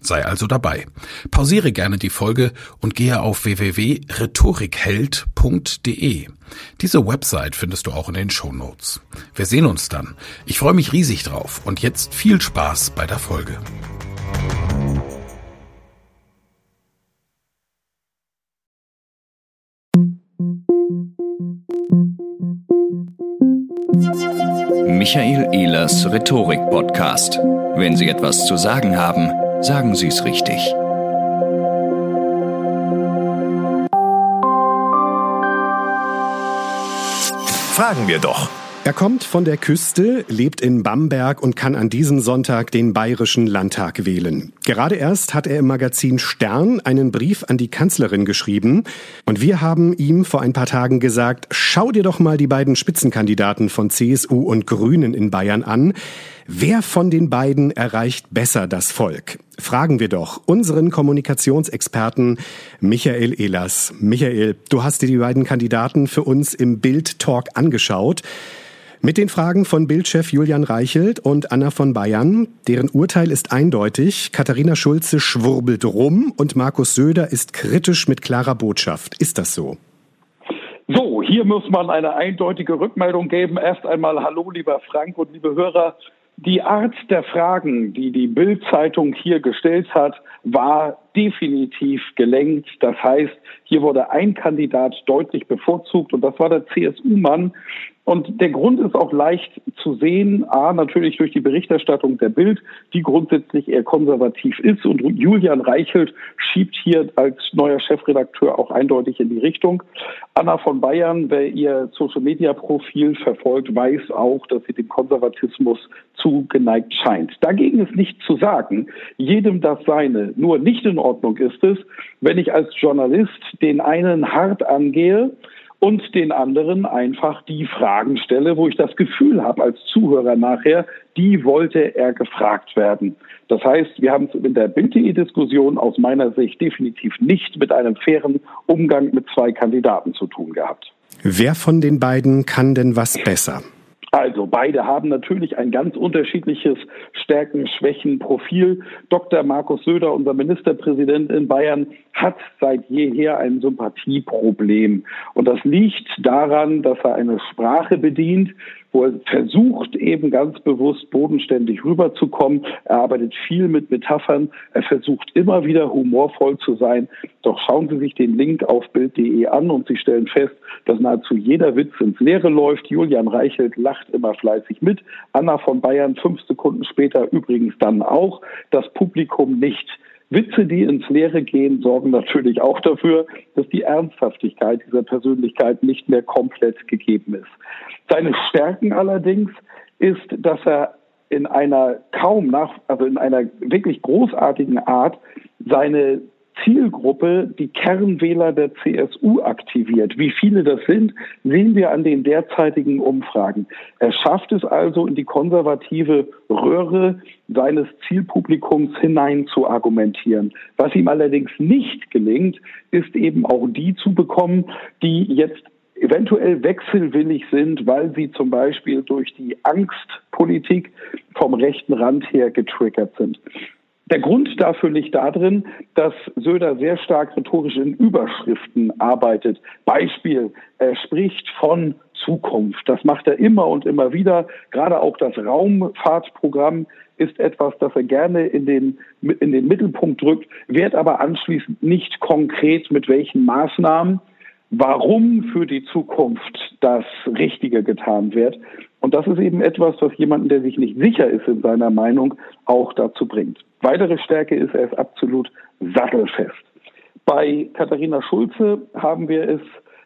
Sei also dabei. Pausiere gerne die Folge und gehe auf www.rhetorikheld.de. Diese Website findest du auch in den Show Notes. Wir sehen uns dann. Ich freue mich riesig drauf und jetzt viel Spaß bei der Folge. Michael Ehlers Rhetorik Podcast. Wenn Sie etwas zu sagen haben, Sagen Sie es richtig. Fragen wir doch. Er kommt von der Küste, lebt in Bamberg und kann an diesem Sonntag den Bayerischen Landtag wählen. Gerade erst hat er im Magazin Stern einen Brief an die Kanzlerin geschrieben und wir haben ihm vor ein paar Tagen gesagt, schau dir doch mal die beiden Spitzenkandidaten von CSU und Grünen in Bayern an. Wer von den beiden erreicht besser das Volk? Fragen wir doch unseren Kommunikationsexperten Michael Ehlers. Michael, du hast dir die beiden Kandidaten für uns im Bild Talk angeschaut. Mit den Fragen von Bildchef Julian Reichelt und Anna von Bayern. Deren Urteil ist eindeutig. Katharina Schulze schwurbelt rum und Markus Söder ist kritisch mit klarer Botschaft. Ist das so? So, hier muss man eine eindeutige Rückmeldung geben. Erst einmal Hallo, lieber Frank und liebe Hörer. Die Art der Fragen, die die Bild-Zeitung hier gestellt hat, war definitiv gelenkt. Das heißt, hier wurde ein Kandidat deutlich bevorzugt und das war der CSU-Mann, und der Grund ist auch leicht zu sehen, a, natürlich durch die Berichterstattung der Bild, die grundsätzlich eher konservativ ist. Und Julian Reichelt schiebt hier als neuer Chefredakteur auch eindeutig in die Richtung. Anna von Bayern, wer ihr Social-Media-Profil verfolgt, weiß auch, dass sie dem Konservatismus zugeneigt scheint. Dagegen ist nicht zu sagen, jedem das seine. Nur nicht in Ordnung ist es, wenn ich als Journalist den einen hart angehe, und den anderen einfach die Fragen stelle, wo ich das Gefühl habe als Zuhörer nachher, die wollte er gefragt werden. Das heißt, wir haben es in der Bild.de-Diskussion aus meiner Sicht definitiv nicht mit einem fairen Umgang mit zwei Kandidaten zu tun gehabt. Wer von den beiden kann denn was besser? Also beide haben natürlich ein ganz unterschiedliches Stärken, Schwächen, Profil. Dr. Markus Söder, unser Ministerpräsident in Bayern, hat seit jeher ein Sympathieproblem. Und das liegt daran, dass er eine Sprache bedient, wo er versucht, eben ganz bewusst bodenständig rüberzukommen. Er arbeitet viel mit Metaphern. Er versucht immer wieder humorvoll zu sein. Doch schauen Sie sich den Link auf Bild.de an und Sie stellen fest, dass nahezu jeder Witz ins Leere läuft. Julian Reichelt lacht immer fleißig mit. Anna von Bayern fünf Sekunden später übrigens dann auch. Das Publikum nicht. Witze, die ins Leere gehen, sorgen natürlich auch dafür, dass die Ernsthaftigkeit dieser Persönlichkeit nicht mehr komplett gegeben ist. Seine Stärken allerdings ist, dass er in einer kaum nach, also in einer wirklich großartigen Art seine Zielgruppe die Kernwähler der CSU aktiviert. Wie viele das sind, sehen wir an den derzeitigen Umfragen. Er schafft es also in die konservative Röhre seines Zielpublikums hinein zu argumentieren. Was ihm allerdings nicht gelingt, ist eben auch die zu bekommen, die jetzt eventuell wechselwillig sind, weil sie zum Beispiel durch die Angstpolitik vom rechten Rand her getriggert sind. Der Grund dafür liegt darin, dass Söder sehr stark rhetorisch in Überschriften arbeitet. Beispiel, er spricht von Zukunft. Das macht er immer und immer wieder. Gerade auch das Raumfahrtprogramm ist etwas, das er gerne in den, in den Mittelpunkt drückt, wird aber anschließend nicht konkret mit welchen Maßnahmen warum für die Zukunft das Richtige getan wird. Und das ist eben etwas, was jemanden, der sich nicht sicher ist in seiner Meinung, auch dazu bringt. Weitere Stärke ist, er ist absolut sattelfest. Bei Katharina Schulze haben wir es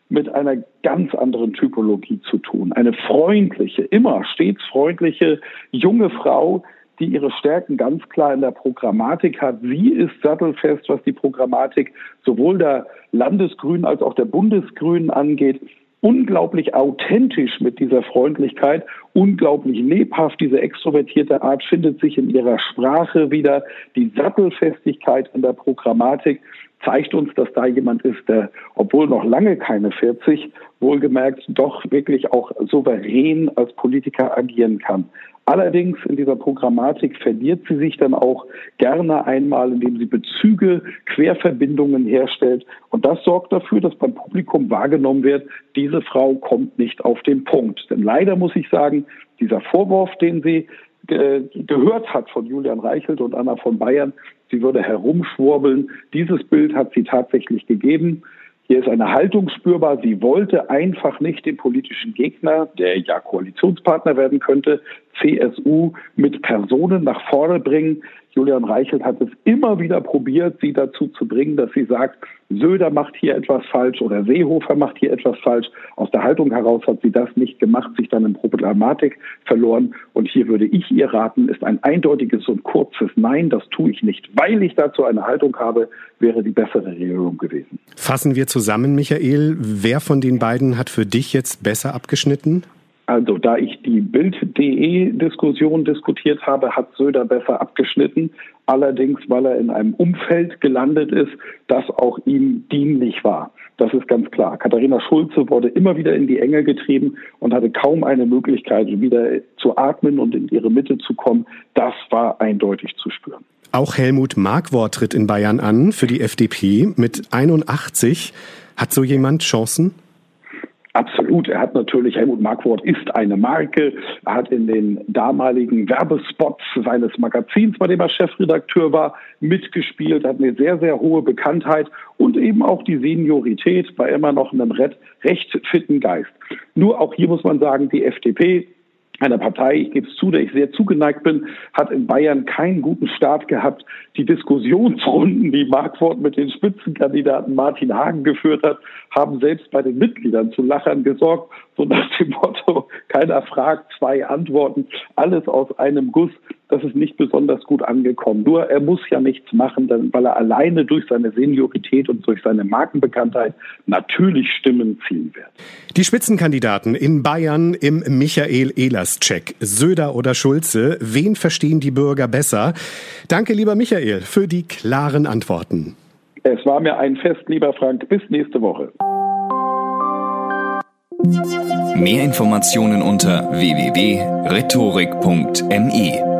mit einer ganz anderen Typologie zu tun. Eine freundliche, immer stets freundliche junge Frau, die ihre Stärken ganz klar in der Programmatik hat. Sie ist sattelfest, was die Programmatik sowohl der Landesgrünen als auch der Bundesgrünen angeht. Unglaublich authentisch mit dieser Freundlichkeit, unglaublich lebhaft. Diese extrovertierte Art findet sich in ihrer Sprache wieder. Die Sattelfestigkeit in der Programmatik zeigt uns, dass da jemand ist, der, obwohl noch lange keine 40, wohlgemerkt doch wirklich auch souverän als Politiker agieren kann. Allerdings in dieser Programmatik verliert sie sich dann auch gerne einmal, indem sie Bezüge, Querverbindungen herstellt. Und das sorgt dafür, dass beim Publikum wahrgenommen wird, diese Frau kommt nicht auf den Punkt. Denn leider muss ich sagen, dieser Vorwurf, den sie gehört hat von Julian Reichelt und Anna von Bayern, sie würde herumschwurbeln. Dieses Bild hat sie tatsächlich gegeben. Hier ist eine Haltung spürbar. Sie wollte einfach nicht den politischen Gegner, der ja Koalitionspartner werden könnte, CSU mit Personen nach vorne bringen. Julian Reichelt hat es immer wieder probiert, sie dazu zu bringen, dass sie sagt, Söder macht hier etwas falsch oder Seehofer macht hier etwas falsch. Aus der Haltung heraus hat sie das nicht gemacht, sich dann in Problematik verloren. Und hier würde ich ihr raten, ist ein eindeutiges und kurzes Nein, das tue ich nicht, weil ich dazu eine Haltung habe, wäre die bessere Regelung gewesen. Fassen wir zusammen, Michael. Wer von den beiden hat für dich jetzt besser abgeschnitten? Also da ich die Bild.de-Diskussion diskutiert habe, hat Söder besser abgeschnitten. Allerdings, weil er in einem Umfeld gelandet ist, das auch ihm dienlich war. Das ist ganz klar. Katharina Schulze wurde immer wieder in die Enge getrieben und hatte kaum eine Möglichkeit, wieder zu atmen und in ihre Mitte zu kommen. Das war eindeutig zu spüren. Auch Helmut Markwort tritt in Bayern an für die FDP mit 81. Hat so jemand Chancen? Absolut. Er hat natürlich, Helmut Markwort ist eine Marke. Er hat in den damaligen Werbespots seines Magazins, bei dem er Chefredakteur war, mitgespielt, hat eine sehr, sehr hohe Bekanntheit und eben auch die Seniorität bei immer noch einem recht fitten Geist. Nur auch hier muss man sagen, die FDP einer Partei, ich gebe es zu, der ich sehr zugeneigt bin, hat in Bayern keinen guten Start gehabt. Die Diskussionsrunden, die Markwort mit den Spitzenkandidaten Martin Hagen geführt hat, haben selbst bei den Mitgliedern zu Lachern gesorgt, so nach dem Motto, keiner fragt, zwei Antworten, alles aus einem Guss. Das ist nicht besonders gut angekommen. Nur er muss ja nichts machen, weil er alleine durch seine Seniorität und durch seine Markenbekanntheit natürlich Stimmen ziehen wird. Die Spitzenkandidaten in Bayern im Michael Ehlers-Check, Söder oder Schulze, wen verstehen die Bürger besser? Danke, lieber Michael, für die klaren Antworten. Es war mir ein Fest, lieber Frank. Bis nächste Woche. Mehr Informationen unter www.rhetorik.me